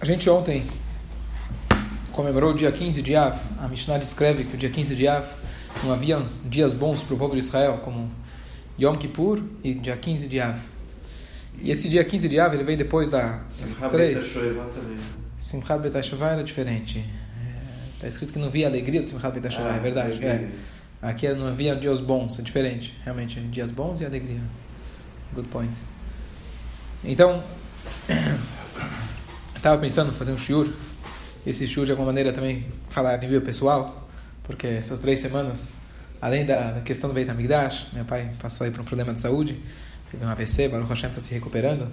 A gente ontem comemorou o dia 15 de Av. A Mishnah descreve que o dia 15 de Av não havia dias bons para o povo de Israel, como Yom Kippur e dia 15 de Av. E esse dia 15 de Av, ele vem depois da, das três... Simchat Betashuvah era diferente. Está é, escrito que não havia alegria de Simchat Betashuvah, ah, é verdade. É. Aqui não havia dias bons, é diferente. Realmente, dias bons e alegria. Good point. Então, estava pensando em fazer um shiur. Esse shiur, de alguma maneira, também falar a nível pessoal, porque essas três semanas, além da, questão do Beit HaMikdash, meu pai passou aí por um problema de saúde, teve um AVC, Baruch Hashem está se recuperando,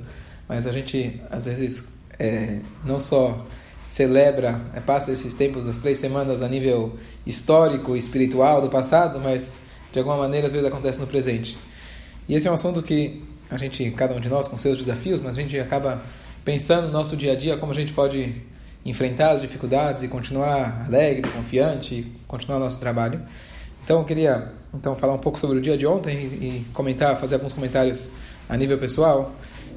mas a gente, às vezes, é, não só celebra, é, passa esses tempos das três semanas a nível histórico e espiritual do passado, mas de alguma maneira às vezes acontece no presente. E esse é um assunto que a gente, cada um de nós com seus desafios, mas a gente acaba pensando no nosso dia a dia como a gente pode enfrentar as dificuldades e continuar alegre, confiante, e continuar nosso trabalho. Então eu queria então falar um pouco sobre o dia de ontem e, comentar, fazer alguns comentários a nível pessoal.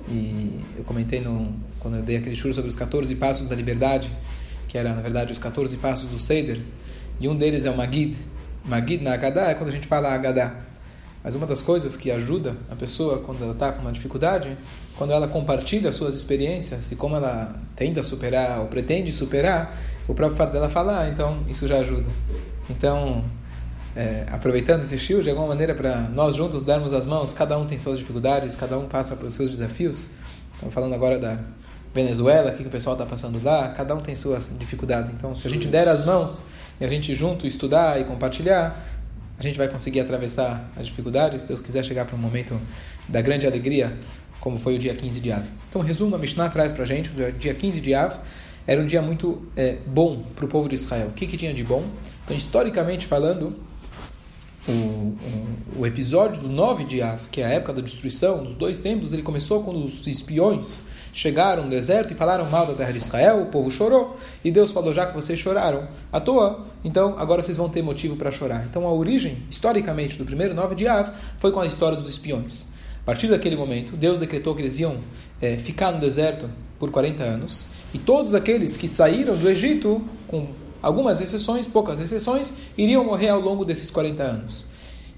E eu comentei no, quando eu dei aquele churro sobre os 14 passos da liberdade, que era na verdade os 14 passos do Seder, e um deles é o Magid. Magid na Agadá é quando a gente fala Agadá. Mas uma das coisas que ajuda a pessoa quando ela está com uma dificuldade, quando ela compartilha suas experiências e como ela tenta superar ou pretende superar, o próprio fato dela falar, então isso já ajuda. Então, é, aproveitando esse estilo, de alguma maneira, para nós juntos darmos as mãos, cada um tem suas dificuldades, cada um passa pelos seus desafios. Estamos falando agora da Venezuela, o que o pessoal está passando lá, cada um tem suas dificuldades. Então, se a gente der as mãos e a gente junto estudar e compartilhar, a gente vai conseguir atravessar as dificuldades, se Deus quiser chegar para um momento da grande alegria, como foi o dia 15 de Av. Então, resumo, a Mishnah traz para a gente, o dia 15 de Av era um dia muito é, bom para o povo de Israel. O que, que tinha de bom? Então, historicamente falando, o, o, episódio do 9 de Av, que é a época da destruição dos dois templos, ele começou quando os espiões chegaram no deserto e falaram mal da terra de Israel, o povo chorou, e Deus falou: já que vocês choraram à toa, então agora vocês vão ter motivo para chorar. Então a origem, historicamente, do primeiro 9 de Av foi com a história dos espiões. A partir daquele momento, Deus decretou que eles iam é, ficar no deserto por 40 anos, e todos aqueles que saíram do Egito, com algumas exceções, poucas exceções, iriam morrer ao longo desses 40 anos.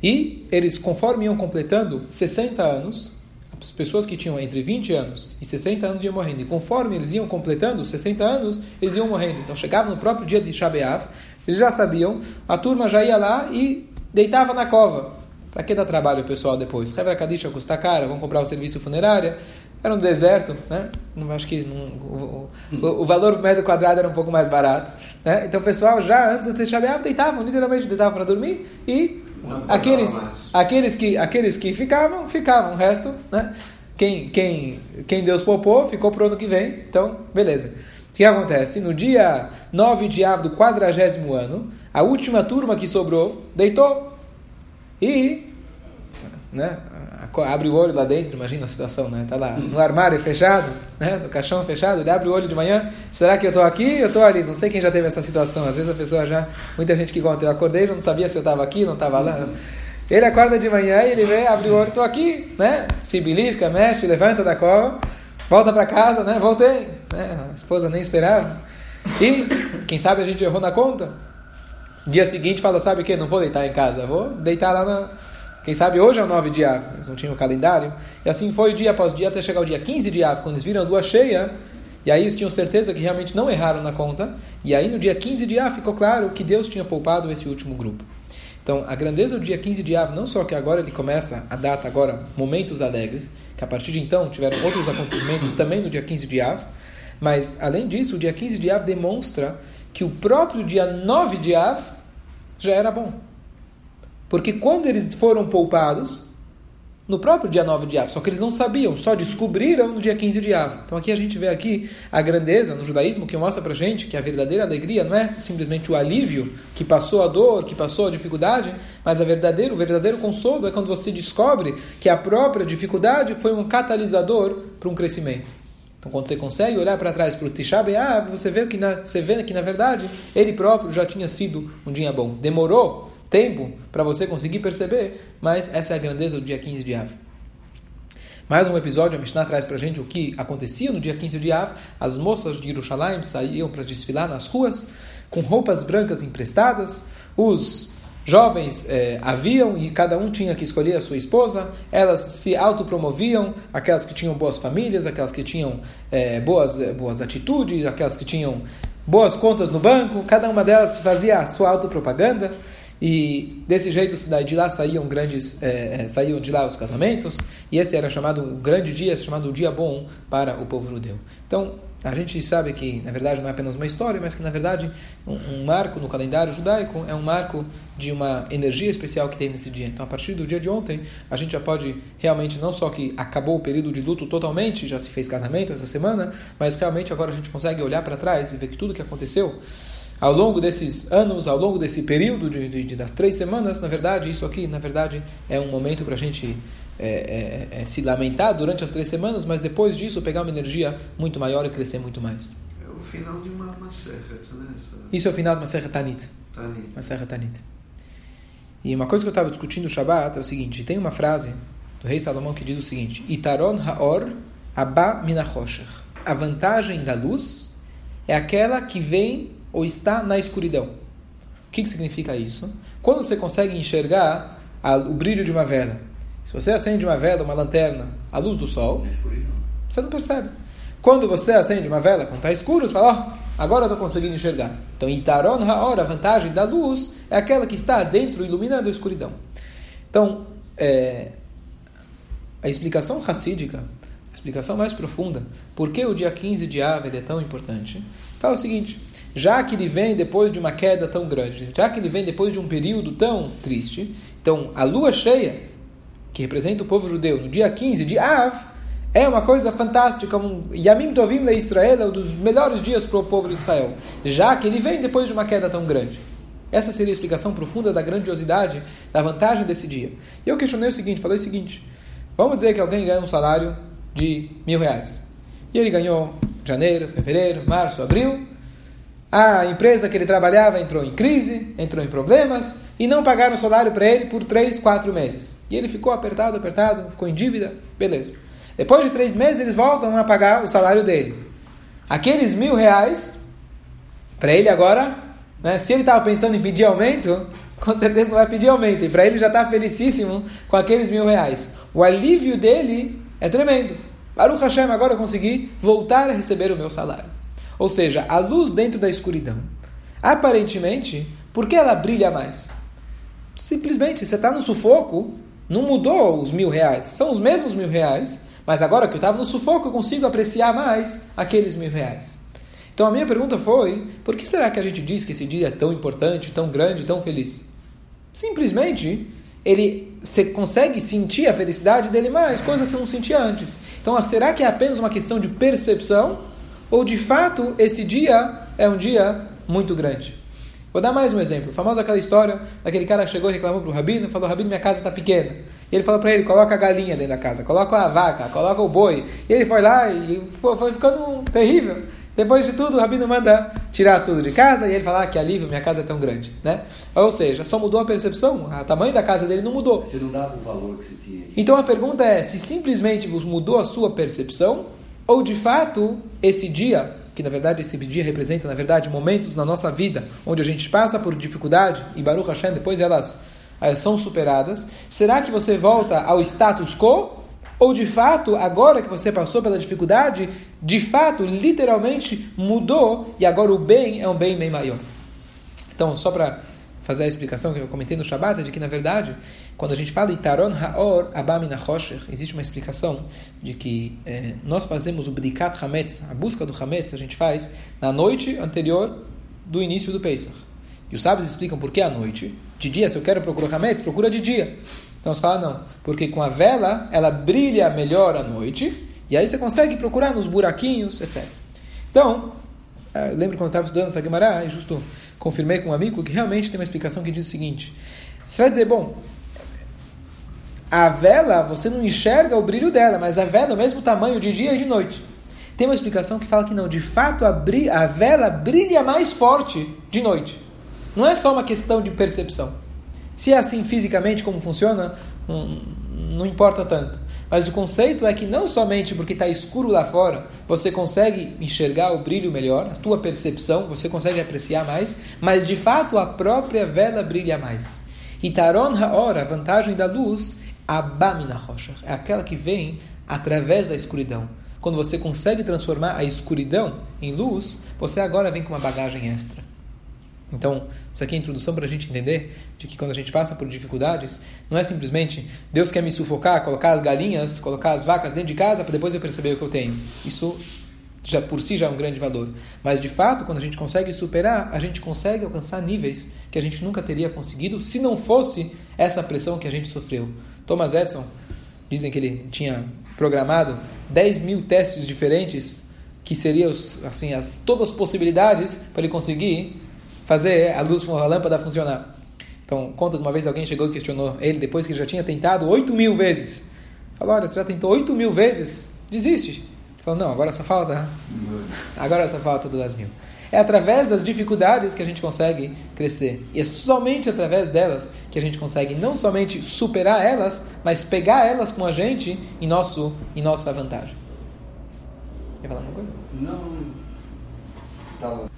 E eles, conforme iam completando 60 anos, as pessoas que tinham entre 20 anos e 60 anos iam morrendo. E conforme eles iam completando 60 anos, eles iam morrendo. Então chegava no próprio dia de Shabeav, eles já sabiam, a turma já ia lá e deitava na cova. Para que dar trabalho o pessoal depois? Revra Kadisha custa cara, vão comprar o serviço funerário. Era um deserto, né? Não acho que não, o, o, o, valor por metro quadrado era um pouco mais barato, né? Então o pessoal já antes de Shabeav deitavam, literalmente deitavam para dormir e aqueles, aqueles, que, aqueles que ficavam, ficavam. O resto, né? Quem, quem, quem Deus poupou, ficou para o ano que vem. Então, beleza. O que acontece? No dia 9 de Av do quadragésimo ano, a última turma que sobrou deitou. E né, abre o olho lá dentro, imagina a situação, né? Tá lá no armário fechado, né? No caixão fechado, ele abre o olho de manhã, será que eu estou aqui? Eu estou ali. Não sei quem já teve essa situação. Às vezes a pessoa já, muita gente que conta, eu acordei, não sabia se eu estava aqui, não estava lá. Ele acorda de manhã e ele vê, abre o olho, estou aqui, né? Se belisca, mexe, levanta da cova, volta para casa, né? Voltei, né? A esposa nem esperava. E quem sabe a gente errou na conta. Dia seguinte fala, sabe o que? Não vou deitar em casa, vou deitar lá na quem sabe hoje é o 9 de Av, eles não tinham o calendário. E assim foi dia após dia até chegar o dia 15 de Av, quando eles viram a lua cheia. E aí eles tinham certeza que realmente não erraram na conta. E aí no dia 15 de Av ficou claro que Deus tinha poupado esse último grupo. Então, a grandeza do dia 15 de Av, não só que agora ele começa a data agora momentos alegres, que a partir de então tiveram outros acontecimentos também no dia 15 de Av, mas além disso, o dia 15 de Av demonstra que o próprio dia 9 de Av já era bom. Porque quando eles foram poupados, no próprio dia 9 de Av, só que eles não sabiam, só descobriram no dia 15 de Av. Então aqui a gente vê aqui a grandeza no judaísmo que mostra pra gente que a verdadeira alegria não é simplesmente o alívio que passou a dor, que passou a dificuldade, mas a verdadeiro, o verdadeiro consolo é quando você descobre que a própria dificuldade foi um catalisador para um crescimento. Então, quando você consegue olhar para trás para o Tisha B'Av, você vê que na, você vê que na verdade ele próprio já tinha sido um dia bom. Demorou tempo para você conseguir perceber, mas essa é a grandeza do dia 15 de Av. Mais um episódio, a Mishnah traz para gente o que acontecia no dia 15 de Av. As moças de Jerusalém saíam para desfilar nas ruas com roupas brancas emprestadas. Os jovens eh, haviam e cada um tinha que escolher a sua esposa. Elas se autopromoviam, aquelas que tinham boas famílias, aquelas que tinham eh, boas, boas atitudes, aquelas que tinham boas contas no banco. Cada uma delas fazia a sua autopropaganda. E desse jeito de lá saíam grandes, é, saíam de lá os casamentos, e esse era chamado o grande dia, chamado o dia bom para o povo judeu. Então, a gente sabe que, na verdade, não é apenas uma história, mas que, na verdade, um, um, marco no calendário judaico é um marco de uma energia especial que tem nesse dia. Então, a partir do dia de ontem, a gente já pode realmente, não só que acabou o período de luto totalmente, já se fez casamento essa semana, mas realmente agora a gente consegue olhar para trás e ver que tudo que aconteceu ao longo desses anos, ao longo desse período de, de, das três semanas, na verdade, isso aqui, na verdade, é um momento para a gente é, é, é, se lamentar durante as três semanas, mas depois disso pegar uma energia muito maior e crescer muito mais. É o final de uma Maserhet, né? Isso é o final de uma Maserhet Tanit. Tanit. Maserhet Tanit. E uma coisa que eu estava discutindo no Shabbat é o seguinte, tem uma frase do rei Salomão que diz o seguinte, Itaron haor abba minachosher. A vantagem da luz é aquela que vem ou está na escuridão. O que, que significa isso? Quando você consegue enxergar a, o brilho de uma vela, se você acende uma vela, uma lanterna, a luz do sol, você não percebe. Quando você acende uma vela quando está escuro, você fala, oh, agora eu estou conseguindo enxergar. Então, Itaron Haor, a vantagem da luz, é aquela que está dentro, iluminando a escuridão. Então, é, a explicação racídica, a explicação mais profunda, por que o dia 15 de Ave é tão importante, fala o seguinte: já que ele vem depois de uma queda tão grande, já que ele vem depois de um período tão triste, então a lua cheia, que representa o povo judeu, no dia 15 de Av, é uma coisa fantástica, um Yamim Tovim de Israel, é um dos melhores dias para o povo de Israel, já que ele vem depois de uma queda tão grande. Essa seria a explicação profunda da grandiosidade, da vantagem desse dia. E eu questionei o seguinte, falei o seguinte, vamos dizer que alguém ganha um salário de mil reais. E ele ganhou janeiro, fevereiro, março, abril, a empresa que ele trabalhava entrou em crise, entrou em problemas e não pagaram o salário para ele por três, quatro meses. E ele ficou apertado, apertado, ficou em dívida, beleza. Depois de três meses eles voltam a pagar o salário dele. Aqueles mil reais, para ele agora, né, se ele estava pensando em pedir aumento, com certeza não vai pedir aumento. E para ele já está felicíssimo com aqueles mil reais. O alívio dele é tremendo. Baruch Hashem, agora eu consegui voltar a receber o meu salário. Ou seja, a luz dentro da escuridão. Aparentemente, por que ela brilha mais? Simplesmente, você está no sufoco, não mudou os mil reais. São os mesmos mil reais, mas agora que eu estava no sufoco, eu consigo apreciar mais aqueles mil reais. Então a minha pergunta foi: por que será que a gente diz que esse dia é tão importante, tão grande, tão feliz? Simplesmente ele você consegue sentir a felicidade dele mais, coisa que você não sentia antes. Então será que é apenas uma questão de percepção? ou de fato esse dia é um dia muito grande. Vou dar mais um exemplo. Famosa aquela história daquele cara que chegou e reclamou para o rabino, falou: Rabino, minha casa está pequena. E ele falou para ele: coloca a galinha dentro da casa, coloca a vaca, coloca o boi. E ele foi lá e foi ficando terrível. Depois de tudo, o rabino manda tirar tudo de casa e ele fala: ah, que alívio, minha casa é tão grande. Né? Ou seja, só mudou a percepção, o tamanho da casa dele não mudou. Você não dava o valor que você tinha. Então a pergunta é: se simplesmente mudou a sua percepção ou de fato esse dia, que na verdade esse dia representa na verdade momentos na nossa vida onde a gente passa por dificuldade e Baruch Hashem depois elas, elas são superadas, será que você volta ao status quo? Ou de fato, agora que você passou pela dificuldade, de fato, literalmente mudou e agora o bem é um bem bem maior. Então, só para fazer a explicação que eu comentei no Shabbat, é de que, na verdade, quando a gente fala Itaron Haor Abamina Chosher, existe uma explicação de que é, nós fazemos o Brikat Hametz, a busca do Hametz, a gente faz na noite anterior do início do Pesach. E os sábios explicam por que à noite. De dia, se eu quero procurar Hametz, procura de dia. Então, você fala não, porque com a vela, ela brilha melhor à noite, e aí você consegue procurar nos buraquinhos, etc. Então, eu lembro quando eu estava estudando essa Gemara, justo confirmei com um amigo que realmente tem uma explicação que diz o seguinte: você vai dizer, bom, a vela, você não enxerga o brilho dela, mas a vela é o mesmo tamanho de dia e de noite. Tem uma explicação que fala que não, de fato a, a vela brilha mais forte de noite. Não é só uma questão de percepção. Se é assim fisicamente como funciona, não, não importa tanto. Mas o conceito é que não somente porque está escuro lá fora, você consegue enxergar o brilho melhor, a tua percepção, você consegue apreciar mais, mas de fato a própria vela brilha mais. E Taron Haor, a vantagem da luz, Abamina Rocha, é aquela que vem através da escuridão. Quando você consegue transformar a escuridão em luz, você agora vem com uma bagagem extra. Então, isso aqui é a introdução para a gente entender de que quando a gente passa por dificuldades, não é simplesmente Deus quer me sufocar, colocar as galinhas, colocar as vacas dentro de casa para depois eu perceber o que eu tenho. Isso já por si já é um grande valor. Mas de fato, quando a gente consegue superar, a gente consegue alcançar níveis que a gente nunca teria conseguido se não fosse essa pressão que a gente sofreu. Thomas Edison, dizem que ele tinha programado 10 mil testes diferentes que seriam assim as todas as possibilidades para ele conseguir fazer a luz, a lâmpada funcionar. Então, conta de uma vez alguém chegou e questionou ele, depois que já tinha tentado 8 mil vezes. Falou, olha, você já tentou 8 mil vezes, desiste. Ele falou, não, agora só falta, agora só falta duas mil. É através das dificuldades que a gente consegue crescer. E é somente através delas que a gente consegue não somente superar elas, mas pegar elas com a gente em, nosso, em nossa vantagem. Quer falar alguma coisa? Não. Tava.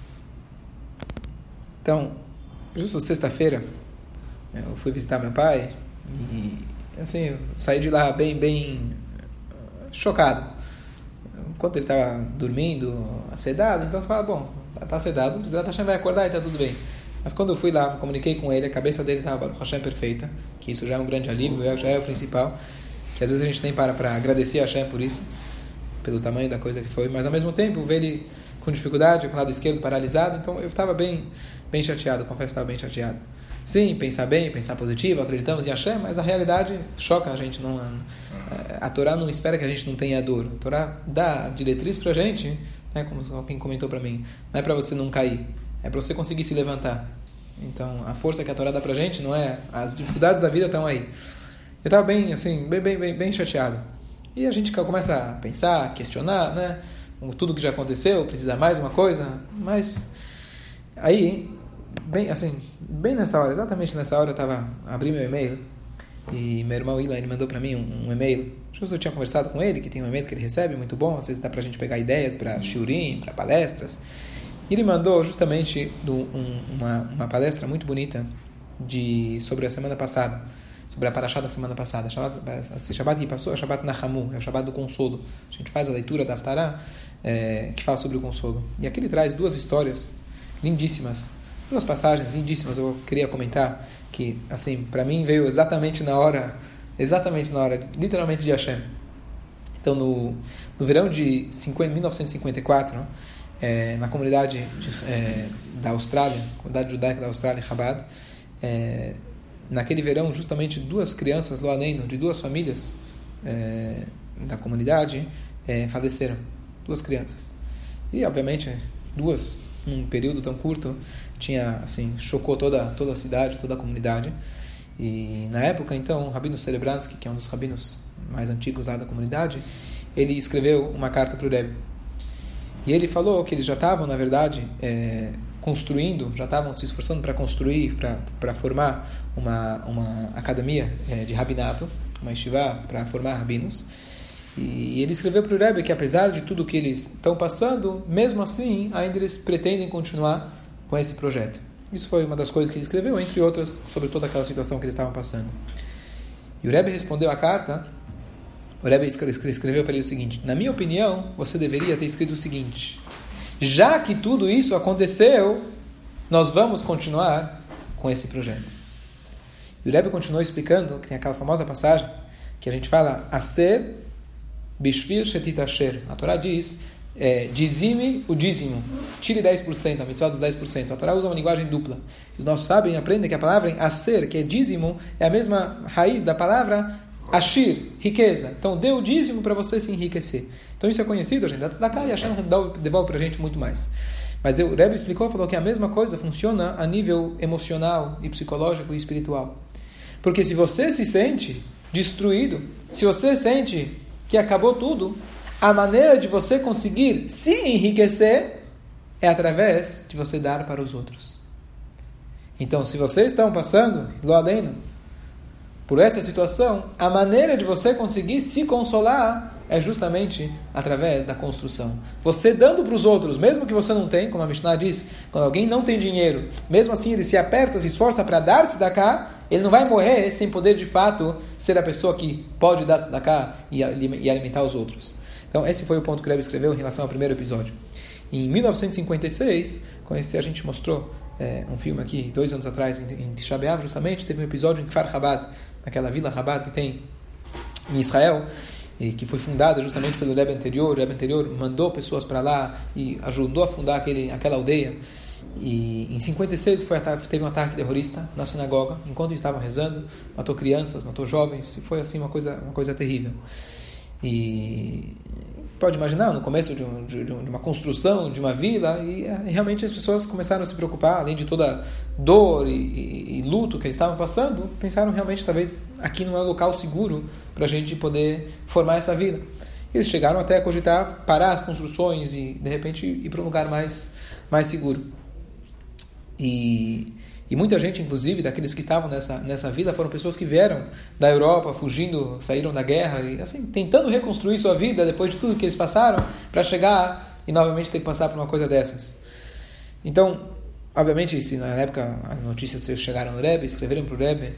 Então, justo sexta-feira, eu fui visitar meu pai e, assim, saí de lá bem, bem chocado. Enquanto ele estava dormindo, acedado, então você fala, bom, está acedado, o Hashem vai acordar e está tudo bem. Mas quando eu fui lá, comuniquei com ele, a cabeça dele estava Hashem perfeita, que isso já é um grande alívio, já é o principal, que às vezes a gente tem para, para agradecer a Hashem por isso, pelo tamanho da coisa que foi, mas ao mesmo tempo ver ele com dificuldade, com o lado esquerdo paralisado, então eu estava bem, bem chateado, confesso que estava bem chateado. Sim, pensar bem, pensar positivo, acreditamos em Hashem, mas a realidade choca a gente. Não, a Torá não espera que a gente não tenha dor. A Torá dá diretriz para a gente, né, como alguém comentou para mim, não é para você não cair, é para você conseguir se levantar. Então, a força que a Torá dá para a gente não é... As dificuldades da vida estão aí. Eu estava bem, assim, bem, bem, bem, bem chateado. E a gente começa a pensar, questionar, né? tudo que já aconteceu, precisa mais uma coisa, mas aí, bem assim, bem nessa hora, exatamente nessa hora eu estava abri meu e-mail e meu irmão Ilan ele mandou para mim um, um, e-mail. Justo eu tinha conversado com ele, que tem um e-mail que ele recebe, muito bom, às vezes dá para a gente pegar ideias para shiurim, para palestras. E ele mandou justamente do, um, uma, uma palestra muito bonita de sobre a semana passada sobre a Parashá da semana passada. Esse Shabbat que passou é o Shabbat Nahamu, é o Shabbat do consolo. A gente faz a leitura da Aftará, é, que fala sobre o consolo. E aqui ele traz duas histórias lindíssimas, duas passagens lindíssimas. Eu queria comentar que, assim, para mim veio exatamente na hora, exatamente na hora, literalmente de Hashem. Então, no, no verão de 50, 1954, é, na comunidade de, é, da Austrália, comunidade judaica da Austrália, Chabad, é, naquele verão, justamente duas crianças, Loaneino, de duas famílias é, da comunidade, faleceram. Duas crianças. E, obviamente, duas, num período tão curto, tinha, assim, chocou toda, toda a cidade, toda a comunidade. E, na época, então, o Rabino Cerebransky, que é um dos rabinos mais antigos lá da comunidade, ele escreveu uma carta para o Rebbe. E ele falou que eles já estavam, na verdade, é, construindo, já estavam se esforçando para construir, para formar uma, uma academia é, de rabinato, uma estivá para formar rabinos. E ele escreveu para o Rebbe que apesar de tudo que eles estão passando, mesmo assim, ainda eles pretendem continuar com esse projeto. Isso foi uma das coisas que ele escreveu, entre outras, sobre toda aquela situação que eles estavam passando. E o Rebbe respondeu a carta, o Rebbe escreveu para ele o seguinte, na minha opinião, você deveria ter escrito o seguinte, já que tudo isso aconteceu, nós vamos continuar com esse projeto. E o Rebbe continuou explicando que tem aquela famosa passagem que a gente fala Aser Bishvir Shetit Asher. A Torá diz é, dizime o dízimo, tire 10%, a mitzvah dos 10%. A Torá usa uma linguagem dupla. Os nossos sabem aprendem que a palavra aser, que é dízimo, é a mesma raiz da palavra ashir, riqueza. Então dê o dízimo para você se enriquecer. Então isso é conhecido, a gente dá cá e Hashem devolve para a gente muito mais. Mas o Rebbe explicou, falou que a mesma coisa funciona a nível emocional e psicológico e espiritual. Porque se você se sente destruído, se você sente que acabou tudo, a maneira de você conseguir se enriquecer é através de você dar para os outros. Então, se vocês estão passando, Loadeno, por essa situação, a maneira de você conseguir se consolar é justamente através da construção. Você dando para os outros, mesmo que você não tenha, como a Mishnah diz, quando alguém não tem dinheiro, mesmo assim ele se aperta, se esforça para dar tzedakah, ele não vai morrer sem poder de fato ser a pessoa que pode dar tzedakah e alimentar os outros. Então esse foi o ponto que o Rebbe escreveu em relação ao primeiro episódio. Em 1956, quando a gente mostrou é, um filme aqui, dois anos atrás, em, em justamente, teve um episódio em Kfar Chabad, naquela vila Rabat que tem em Israel, e que foi fundada justamente pelo Rebbe anterior. O Rebbe anterior mandou pessoas para lá e ajudou a fundar aquele, aquela aldeia. E em 56 foi, teve um ataque terrorista na sinagoga, enquanto estavam rezando, matou crianças, matou jovens, e foi assim uma coisa, uma coisa terrível. E pode imaginar, no começo de, um, de, de, uma construção, de uma vila, e, e, realmente as pessoas começaram a se preocupar, além de toda dor e, e, e, luto que eles estavam passando, pensaram realmente, talvez aqui não é um local seguro para a gente poder formar essa vila. Eles chegaram até a cogitar parar as construções e, de repente, ir para um lugar mais, mais seguro. E e muita gente, inclusive, daqueles que estavam nessa, nessa vila, foram pessoas que vieram da Europa, fugindo, saíram da guerra, e assim, tentando reconstruir sua vida depois de tudo que eles passaram, para chegar e novamente ter que passar por uma coisa dessas. Então, obviamente, se na época as notícias chegaram no Rebbe, escreveram para o Rebbe,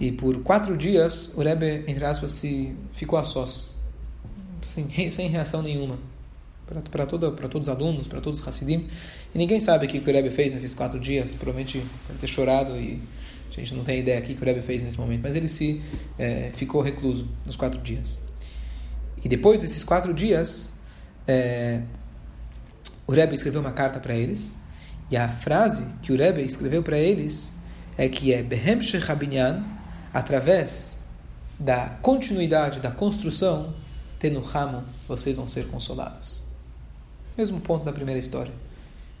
e por quatro dias o Rebbe, entre aspas, se ficou a sós, sem, sem reação nenhuma para todos os alunos, para todos os Hassidim. E ninguém sabe o que o Rebbe fez nesses quatro dias. Provavelmente deve ter chorado e a gente não tem ideia o que o Rebbe fez nesse momento. Mas ele se é, ficou recluso nos quatro dias. E depois desses quatro dias, é, o Rebbe escreveu uma carta para eles. E a frase que o Rebbe escreveu para eles é que é Behem Shechabinyan, através da continuidade da construção, Tenuhamu, vocês vão ser consolados. Mesmo ponto da primeira história.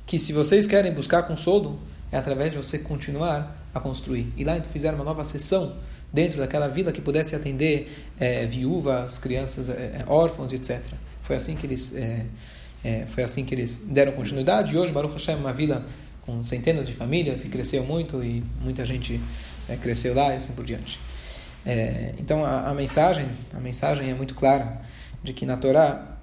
Que se vocês querem buscar consolo, é através de você continuar a construir. E lá fizeram uma nova sessão dentro daquela vila que pudesse atender é, viúvas, crianças, é, órfãos, etc. Foi assim que eles é, é, foi assim que eles deram continuidade. E hoje Baruch Hashem é uma vila com centenas de famílias e cresceu muito e muita gente é, cresceu lá e assim por diante. É, então a, a, mensagem a mensagem é muito clara de que na Torá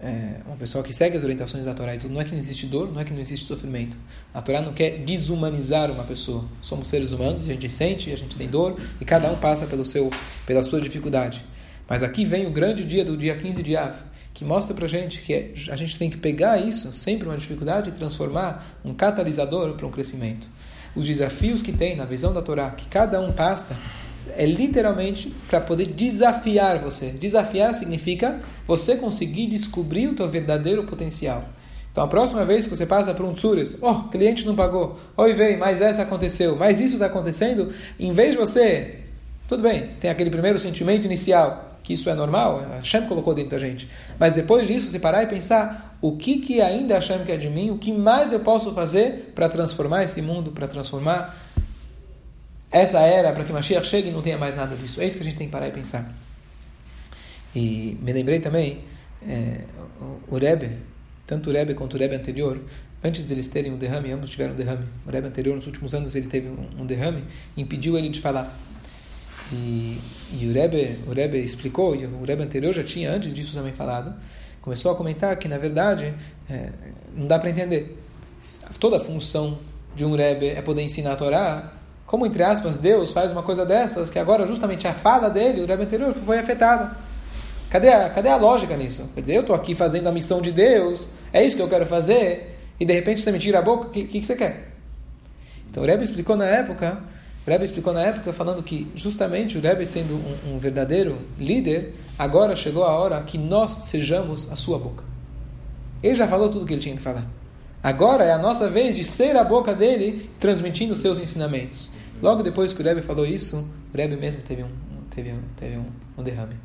é, uma pessoa que segue as orientações da Torá e tudo, não é que não existe dor, não é que não existe sofrimento. A Torá não quer desumanizar uma pessoa. Somos seres humanos, a gente sente, a gente tem dor e cada um passa pelo seu, pela sua dificuldade. Mas aqui vem o grande dia do dia 15 de Av, que mostra pra gente que a gente tem que pegar isso, sempre uma dificuldade, e transformar um catalisador para um crescimento os desafios que tem na visão da Torá, que cada um passa, é literalmente para poder desafiar você. Desafiar significa você conseguir descobrir o teu verdadeiro potencial. Então, a próxima vez que você passa por um tsures, oh, cliente não pagou, oi, vem, mas essa aconteceu, mas isso está acontecendo, em vez de você, tudo bem, tem aquele primeiro sentimento inicial, que isso é normal, a Hashem colocou dentro da gente. Mas depois disso, você parar e pensar o que, que ainda a Hashem quer de mim, o que mais eu posso fazer para transformar esse mundo, para transformar essa era, para que Mashiach chegue e não tenha mais nada disso. É isso que a gente tem que parar e pensar. E me lembrei também, é, o Rebbe, tanto o Rebbe quanto o Rebbe anterior, antes deles terem um derrame, ambos tiveram um derrame. O Rebbe anterior, nos últimos anos, ele teve um, derrame, impediu ele de falar. E, e o, Rebbe, o Rebbe explicou, e o Rebbe anterior já tinha antes disso também falado, começou a comentar que, na verdade, é, não dá para entender. Toda a função de um Rebbe é poder ensinar a Torá. Como, entre aspas, Deus faz uma coisa dessas, que agora justamente a fala dele, o Rebbe anterior, foi afetada. Cadê a, cadê a lógica nisso? Quer dizer, eu estou aqui fazendo a missão de Deus, é isso que eu quero fazer, e de repente você me tira a boca, o que, que, que você quer? Então o Rebbe explicou na época o Rebbe explicou na época falando que justamente o Rebbe sendo um, um, verdadeiro líder, agora chegou a hora que nós sejamos a sua boca. Ele já falou tudo o que ele tinha que falar. Agora é a nossa vez de ser a boca dele, transmitindo seus ensinamentos. Logo depois que o Rebbe falou isso, o Rebbe mesmo teve um, teve um, teve um, um derrame.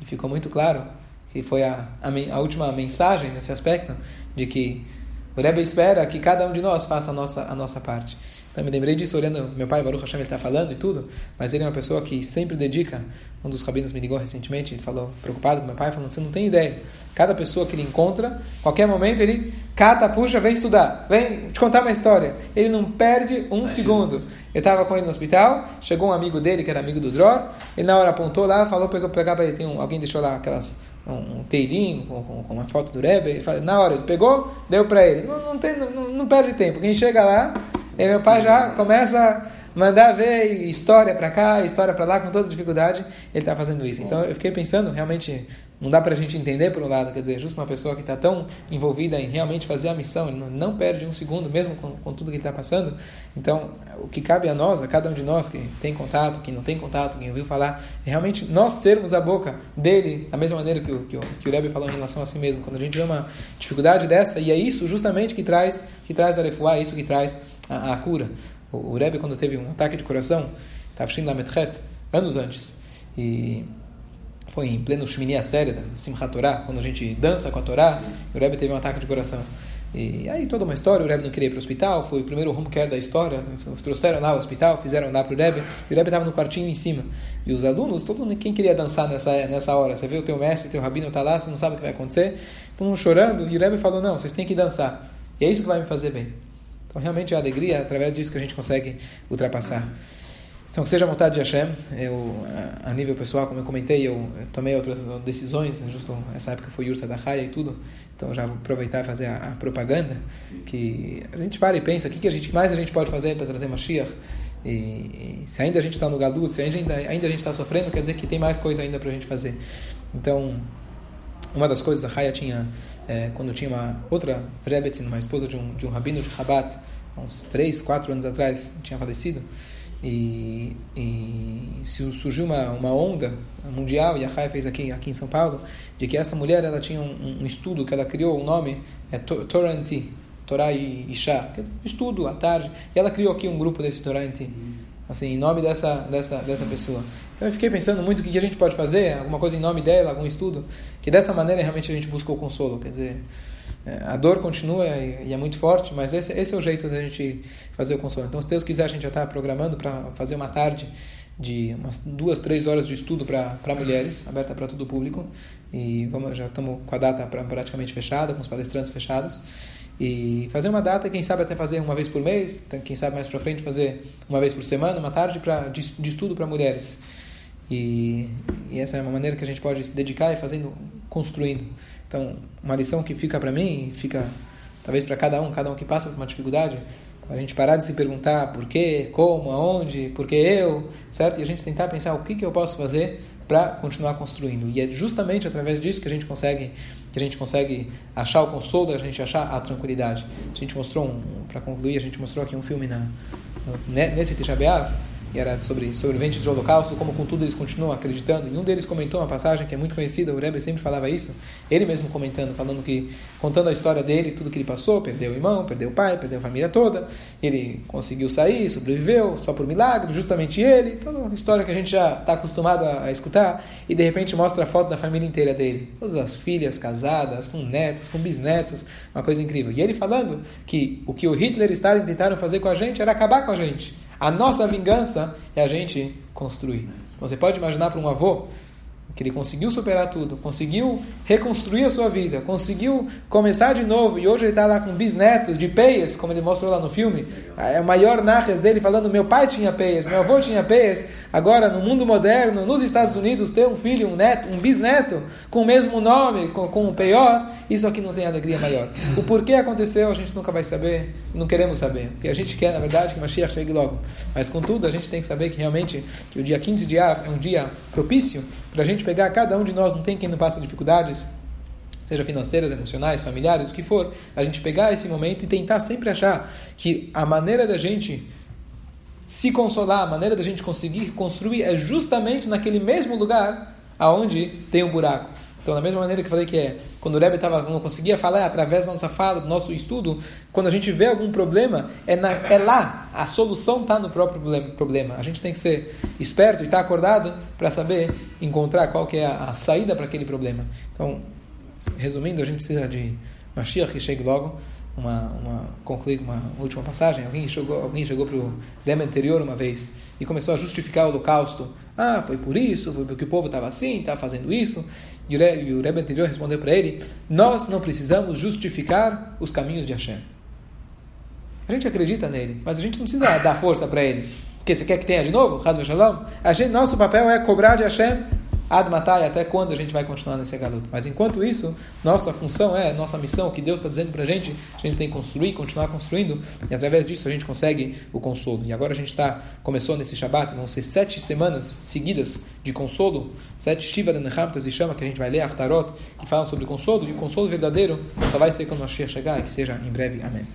E ficou muito claro que foi a, a, a última mensagem nesse aspecto, de que o Rebbe espera que cada um de nós faça a nossa, a nossa parte. Então, me lembrei disso olhando meu pai, Baruch Hashem, ele está falando e tudo, mas ele é uma pessoa que sempre dedica. Um dos rabinos me ligou recentemente, ele falou, preocupado com meu pai, falando: você não tem ideia. Cada pessoa que ele encontra, qualquer momento ele cata, puxa, vem estudar, vem te contar uma história. Ele não perde um segundo. Eu estava com ele no hospital, chegou um amigo dele, que era amigo do Dror, ele na hora apontou lá, falou, pegou, pegar para ele, tem um, alguém deixou lá aquelas um, um teirinho com, com, com, uma foto do Rebbe, ele fala, na hora ele pegou, deu para ele. Não, não, tem, não, não perde tempo. Quem chega lá, e meu pai já começa a mandar ver história para cá, história para lá, com toda dificuldade, ele está fazendo isso. Então eu fiquei pensando, realmente, não dá para a gente entender por um lado, quer dizer, justo uma pessoa que está tão envolvida em realmente fazer a missão, ele não, perde um segundo, mesmo com, com tudo que ele está passando. Então, o que cabe a nós, a cada um de nós que tem contato, que não tem contato, quem ouviu falar, é realmente nós sermos a boca dele, da mesma maneira que o, que o, que o Rebbe falou em relação a si mesmo. Quando a gente vê uma dificuldade dessa, e é isso justamente que traz, que traz a refuá, é isso que traz a, a cura. O, o Rebbe, quando teve um ataque de coração, estava Shin Lametchet, anos antes, e foi em pleno Shmini Atzeret, Simchat Torah, quando a gente dança com a Torá, o Rebbe teve um ataque de coração. E aí toda uma história, o Rebbe não queria ir para o hospital, foi o primeiro home care da história, trouxeram lá o hospital, fizeram lá para o Rebbe, e o Rebbe estava no quartinho em cima. E os alunos, todo mundo, quem queria dançar nessa, nessa hora? Você vê o teu mestre, teu rabino está lá, você não sabe o que vai acontecer, mundo chorando, e o Rebbe falou, não, vocês têm que dançar. E é isso que vai me fazer bem. Então, realmente, a alegria, é através disso que a gente consegue ultrapassar. Então, que seja a vontade de Hashem. Eu, a nível pessoal, como eu comentei, eu tomei outras decisões, justo essa época foi Yursa da Raia e tudo. Então, já vou aproveitar e fazer a, a, propaganda. Que a gente para e pensa, o que, que a gente, mais a gente pode fazer para trazer Mashiach? E, e se ainda a gente está no Galut, se ainda, ainda a gente está sofrendo, quer dizer que tem mais coisa ainda para a gente fazer. Então, uma das coisas, a Raya tinha, é, quando tinha uma outra Rebetzin, uma esposa de um, de um rabino de Rabat, uns 3, 4 anos atrás, tinha falecido, e, e surgiu uma, uma onda mundial, e a Raya fez aqui, aqui em São Paulo, de que essa mulher ela tinha um, um estudo que ela criou, o nome é Toranti, Torá e Isha, estudo à tarde, e ela criou aqui um grupo desse Toranti, assim, em nome dessa, dessa, dessa pessoa. Então eu fiquei pensando muito o que a gente pode fazer, alguma coisa em nome dela, algum estudo, que dessa maneira realmente a gente buscou consolo. Quer dizer, a dor continua e é muito forte, mas esse, esse é o jeito da gente fazer o consolo. Então, se Deus quiser, a gente já está programando para fazer uma tarde de umas duas, três horas de estudo para mulheres, aberta para todo o público. E vamos, já estamos com a data praticamente fechada, com os palestrantes fechados. E fazer uma data, quem sabe até fazer uma vez por mês, quem sabe mais para frente fazer uma vez por semana, uma tarde pra, de, de estudo para mulheres. E, e, essa é uma maneira que a gente pode se dedicar e fazendo, construindo. Então, uma lição que fica para mim, fica talvez para cada um, cada um que passa por uma dificuldade, a gente parar de se perguntar por quê, como, aonde, por que eu, certo? E a gente tentar pensar o que, que eu posso fazer para continuar construindo. E é justamente através disso que a gente consegue que a gente consegue achar o consolo, a gente achar a tranquilidade. A gente mostrou, um, para concluir, a gente mostrou aqui um filme na, no, nesse Tisha e era sobre sobreviventes do Holocausto, como contudo eles continuam acreditando. E um deles comentou uma passagem que é muito conhecida, o Rebbe sempre falava isso, ele mesmo comentando, falando que, contando a história dele, tudo que ele passou, perdeu o irmão, perdeu o pai, perdeu a família toda, ele conseguiu sair, sobreviveu, só por milagre, justamente ele, toda uma história que a gente já está acostumado a, a, escutar, e de repente mostra a foto da família inteira dele, todas as filhas casadas, com netos, com bisnetos, uma coisa incrível. E ele falando que o que o Hitler e Stalin tentaram fazer com a gente era acabar com a gente. A nossa vingança é a gente construir. Então, você pode imaginar para um avô que ele conseguiu superar tudo, conseguiu reconstruir a sua vida, conseguiu começar de novo e hoje ele está lá com bisnetos de peias, como ele mostrou lá no filme. É o maior narres dele falando: meu pai tinha peias, meu avô tinha peias. Agora, no mundo moderno, nos Estados Unidos, ter um filho, um neto, um bisneto com o mesmo nome, com, com o pior, isso aqui não tem alegria maior. O porquê aconteceu a gente nunca vai saber, não queremos saber. O que a gente quer, na verdade, é que Mashiach chegue logo. Mas, contudo, a gente tem que saber que realmente que o dia 15 de Av é um dia propício para a gente pegar cada um de nós, não tem quem não passa dificuldades, seja financeiras, emocionais, familiares, o que for, a gente pegar esse momento e tentar sempre achar que a maneira da gente se consolar, a maneira da gente conseguir construir é justamente naquele mesmo lugar aonde tem um buraco. Então, da mesma maneira que eu falei que é, quando o Rebbe tava, não conseguia falar, através da nossa fala, do nosso estudo, quando a gente vê algum problema, é, na, é lá, a solução está no próprio problema. A gente tem que ser esperto e estar tá acordado para saber encontrar qual que é a, a saída para aquele problema. Então, resumindo, a gente precisa de Mashiach que chegue logo, uma, uma concluir uma última passagem. Alguém chegou, alguém chegou para o lema anterior uma vez e começou a justificar o holocausto. Ah, foi por isso, foi porque o povo estava assim, estava lendo isso. E o, Rebbe anterior respondeu para ele: Nós não precisamos justificar os caminhos de Hashem. A gente acredita nele, mas a gente não precisa dar força para ele. Porque você quer que tenha de novo? Shalom? A gente, nosso papel é cobrar de Hashem Ad matai, até quando a gente vai continuar nesse galuto. Mas enquanto isso, nossa função é, nossa missão, que Deus está dizendo para a gente, a gente tem que construir, continuar construindo, e através disso a gente consegue o consolo. E agora a gente está, começou nesse Shabat, vão ser sete semanas seguidas de consolo, sete Shiva de Nehamtas e chama, que a gente vai ler Aftarot, que falam sobre consolo, e o consolo verdadeiro só vai ser quando Mashiach chegar, e que seja em breve. Amém.